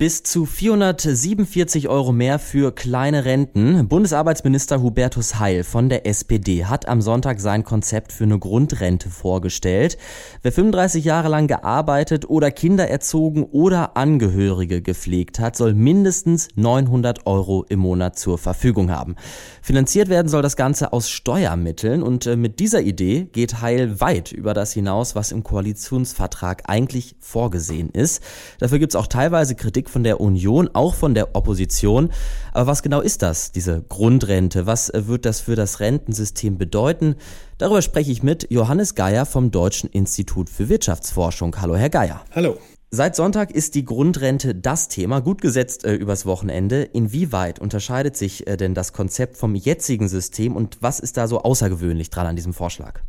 Bis zu 447 Euro mehr für kleine Renten. Bundesarbeitsminister Hubertus Heil von der SPD hat am Sonntag sein Konzept für eine Grundrente vorgestellt. Wer 35 Jahre lang gearbeitet oder Kinder erzogen oder Angehörige gepflegt hat, soll mindestens 900 Euro im Monat zur Verfügung haben. Finanziert werden soll das Ganze aus Steuermitteln und äh, mit dieser Idee geht Heil weit über das hinaus, was im Koalitionsvertrag eigentlich vorgesehen ist. Dafür gibt es auch teilweise Kritik von der Union, auch von der Opposition. Aber was genau ist das, diese Grundrente? Was äh, wird das für das Rentensystem bedeuten? Darüber spreche ich mit Johannes Geier vom Deutschen Institut für Wirtschaftsforschung. Hallo, Herr Geier. Hallo. Seit Sonntag ist die Grundrente das Thema, gut gesetzt äh, übers Wochenende. Inwieweit unterscheidet sich äh, denn das Konzept vom jetzigen System und was ist da so außergewöhnlich dran an diesem Vorschlag?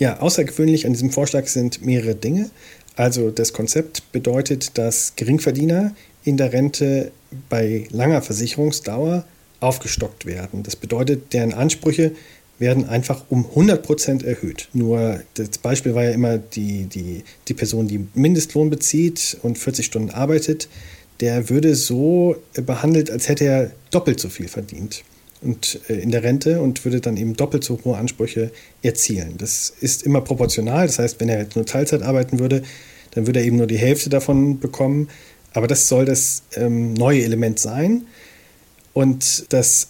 Ja, außergewöhnlich an diesem Vorschlag sind mehrere Dinge. Also das Konzept bedeutet, dass Geringverdiener in der Rente bei langer Versicherungsdauer aufgestockt werden. Das bedeutet, deren Ansprüche werden einfach um 100 Prozent erhöht. Nur das Beispiel war ja immer die, die, die Person, die Mindestlohn bezieht und 40 Stunden arbeitet, der würde so behandelt, als hätte er doppelt so viel verdient und äh, in der Rente und würde dann eben doppelt so hohe Ansprüche erzielen. Das ist immer proportional. Das heißt, wenn er jetzt nur Teilzeit arbeiten würde, dann würde er eben nur die Hälfte davon bekommen. Aber das soll das ähm, neue Element sein. Und das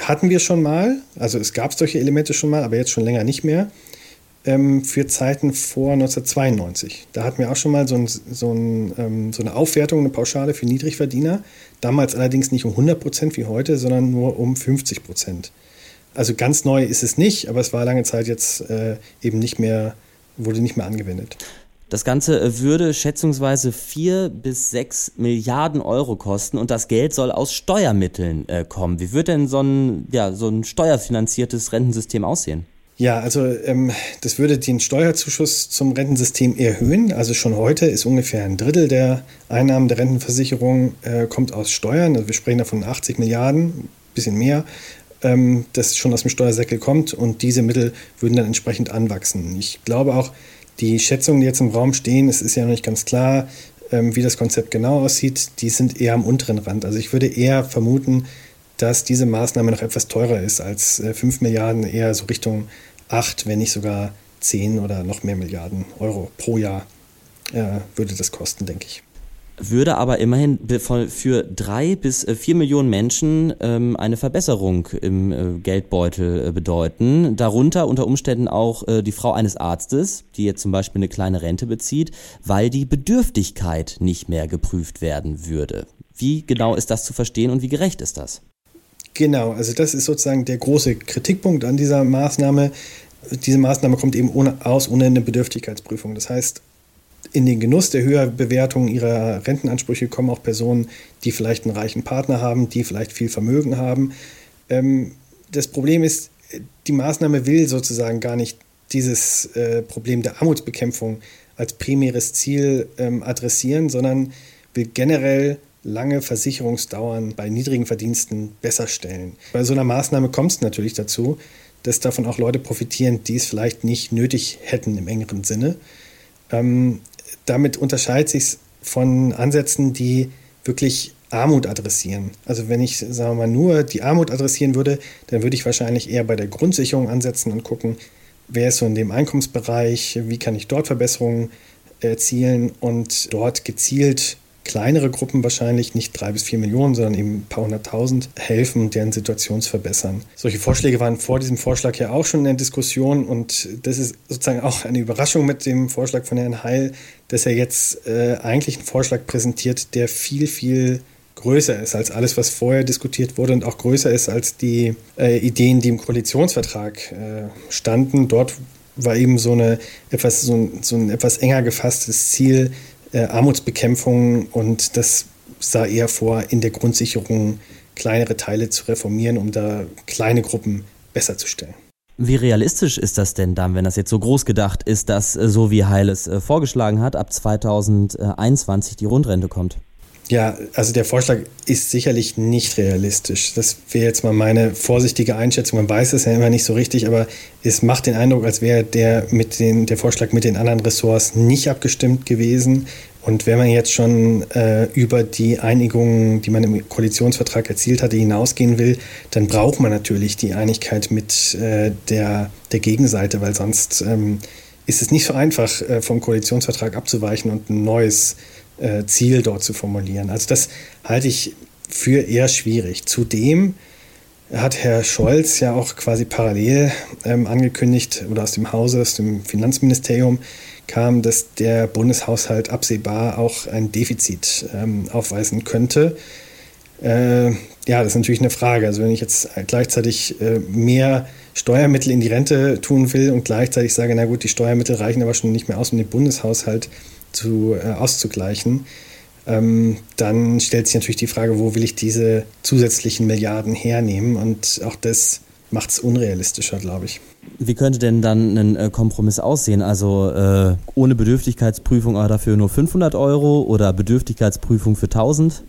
hatten wir schon mal, also es gab solche Elemente schon mal, aber jetzt schon länger nicht mehr, ähm, für Zeiten vor 1992. Da hatten wir auch schon mal so, ein, so, ein, ähm, so, eine Aufwertung, eine Pauschale für Niedrigverdiener. Damals allerdings nicht um 100 Prozent wie heute, sondern nur um 50 Prozent. Also ganz neu ist es nicht, aber es war lange Zeit jetzt äh, eben nicht mehr, wurde nicht mehr angewendet. Das Ganze äh, würde schätzungsweise vier bis sechs Milliarden Euro kosten und das Geld soll aus Steuermitteln äh, kommen. Wie wird denn so ein, ja, so ein steuerfinanziertes Rentensystem aussehen? Ja, also ähm, das würde den Steuerzuschuss zum Rentensystem erhöhen. Also schon heute ist ungefähr ein Drittel der Einnahmen der Rentenversicherung äh, kommt aus Steuern. Also wir sprechen da von 80 Milliarden, bisschen mehr, ähm, das schon aus dem Steuersäckel kommt und diese Mittel würden dann entsprechend anwachsen. Ich glaube auch, die Schätzungen, die jetzt im Raum stehen, es ist ja noch nicht ganz klar, ähm, wie das Konzept genau aussieht, die sind eher am unteren Rand. Also ich würde eher vermuten, dass diese Maßnahme noch etwas teurer ist als äh, 5 Milliarden, eher so Richtung 8, wenn nicht sogar 10 oder noch mehr Milliarden Euro pro Jahr äh, würde das kosten, denke ich würde aber immerhin für drei bis äh, vier Millionen Menschen ähm, eine Verbesserung im äh, Geldbeutel äh, bedeuten. Darunter unter Umständen auch die Frau eines Arztes, die jetzt zum Beispiel eine kleine Rente bezieht, weil die Bedürftigkeit nicht mehr geprüft werden würde. Wie genau ist das zu verstehen und wie gerecht ist das? Genau, also das ist sozusagen der große Kritikpunkt an dieser Maßnahme. Diese Maßnahme kommt eben ohne, aus ohne eine Bedürftigkeitsprüfung. Das heißt, in den Genuss der Höherbewertung ihrer Rentenansprüche kommen auch Personen, die vielleicht einen reichen Partner haben, die vielleicht viel Vermögen haben. Ähm, das Problem ist, die Maßnahme will sozusagen gar nicht dieses äh, Problem der Armutsbekämpfung als primäres Ziel ähm, adressieren, sondern will generell lange Versicherungsdauern bei niedrigen Verdiensten besser stellen. Bei so einer Maßnahme kommt es natürlich dazu, dass davon auch Leute profitieren, die es vielleicht nicht nötig hätten im engeren Sinne. Ähm, damit unterscheidet sich von Ansätzen, die wirklich Armut adressieren. Also wenn ich, sagen wir mal, nur die Armut adressieren würde, dann würde ich wahrscheinlich eher bei der Grundsicherung ansetzen und gucken, wer ist so in dem Einkommensbereich, wie kann ich dort Verbesserungen erzielen und dort gezielt kleinere Gruppen wahrscheinlich, nicht drei bis vier Millionen, sondern eben ein paar hunderttausend, helfen, deren Situation zu verbessern. Solche Vorschläge waren vor diesem Vorschlag ja auch schon in der Diskussion und das ist sozusagen auch eine Überraschung mit dem Vorschlag von Herrn Heil, dass er jetzt äh, eigentlich einen Vorschlag präsentiert, der viel, viel größer ist als alles, was vorher diskutiert wurde und auch größer ist als die äh, Ideen, die im Koalitionsvertrag äh, standen. Dort war eben so, eine etwas, so, ein, so ein etwas enger gefasstes Ziel, äh, Armutsbekämpfung und das sah eher vor, in der Grundsicherung kleinere Teile zu reformieren, um da kleine Gruppen besser zu stellen. Wie realistisch ist das denn dann, wenn das jetzt so groß gedacht ist, dass äh, so wie Heil es äh, vorgeschlagen hat, ab 2021 die Rundrente kommt? Ja, also der Vorschlag ist sicherlich nicht realistisch. Das wäre jetzt mal meine vorsichtige Einschätzung. Man weiß es ja immer nicht so richtig, aber es macht den Eindruck, als wäre der, mit den, der Vorschlag mit den anderen Ressorts nicht abgestimmt gewesen. Und wenn man jetzt schon äh, über die Einigungen, die man im Koalitionsvertrag erzielt hatte, hinausgehen will, dann braucht man natürlich die Einigkeit mit äh, der, der Gegenseite, weil sonst ähm, ist es nicht so einfach, äh, vom Koalitionsvertrag abzuweichen und ein neues äh, Ziel dort zu formulieren. Also das halte ich für eher schwierig. Zudem hat Herr Scholz ja auch quasi parallel ähm, angekündigt oder aus dem Hause, aus dem Finanzministerium kam, dass der Bundeshaushalt absehbar auch ein Defizit ähm, aufweisen könnte. Äh, ja, das ist natürlich eine Frage. Also wenn ich jetzt gleichzeitig äh, mehr Steuermittel in die Rente tun will und gleichzeitig sage, na gut, die Steuermittel reichen aber schon nicht mehr aus, um den Bundeshaushalt zu, äh, auszugleichen, ähm, dann stellt sich natürlich die Frage, wo will ich diese zusätzlichen Milliarden hernehmen? Und auch das macht es unrealistischer, glaube ich. Wie könnte denn dann ein äh, Kompromiss aussehen? Also äh, ohne Bedürftigkeitsprüfung aber dafür nur 500 Euro oder Bedürftigkeitsprüfung für 1000?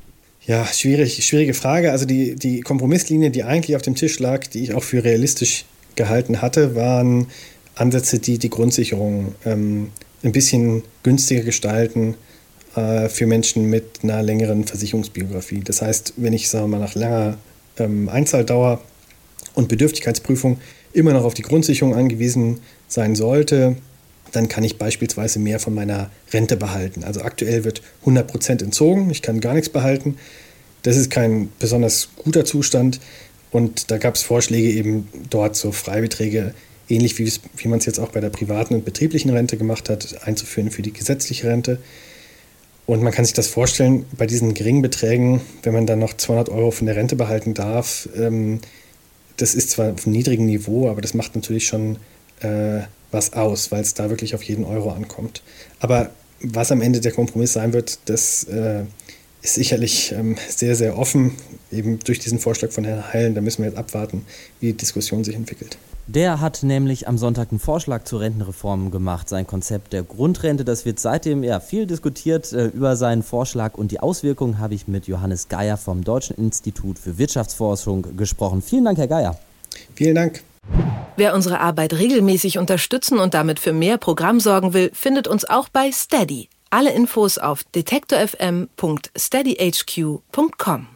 Ja, schwierig, schwierige Frage. Also die, die Kompromisslinie, die eigentlich auf dem Tisch lag, die ich auch für realistisch gehalten hatte, waren Ansätze, die die Grundsicherung ähm, ein bisschen günstiger gestalten äh, für Menschen mit einer längeren Versicherungsbiografie. Das heißt, wenn ich, sagen wir mal, nach langer ähm, Einzahldauer und Bedürftigkeitsprüfung immer noch auf die Grundsicherung angewiesen sein sollte, dann kann ich beispielsweise mehr von meiner Rente behalten. Also aktuell wird 100% entzogen, ich kann gar nichts behalten. Das ist kein besonders guter Zustand und da gab es Vorschläge eben dort so Freibeträge ähnlich wie, wie man es jetzt auch bei der privaten und betrieblichen Rente gemacht hat, einzuführen für die gesetzliche Rente. Und man kann sich das vorstellen, bei diesen geringen Beträgen, wenn man dann noch 200 Euro von der Rente behalten darf, ähm, das ist zwar auf einem niedrigen Niveau, aber das macht natürlich schon äh, was aus, weil es da wirklich auf jeden Euro ankommt. Aber was am Ende der Kompromiss sein wird, das äh, ist sicherlich ähm, sehr, sehr offen, eben durch diesen Vorschlag von Herrn Heilen. Da müssen wir jetzt abwarten, wie die Diskussion sich entwickelt. Der hat nämlich am Sonntag einen Vorschlag zur Rentenreform gemacht, sein Konzept der Grundrente. Das wird seitdem ja viel diskutiert äh, über seinen Vorschlag und die Auswirkungen habe ich mit Johannes Geier vom Deutschen Institut für Wirtschaftsforschung gesprochen. Vielen Dank, Herr Geier. Vielen Dank. Wer unsere Arbeit regelmäßig unterstützen und damit für mehr Programm sorgen will, findet uns auch bei Steady. Alle Infos auf detektorfm.steadyhq.com.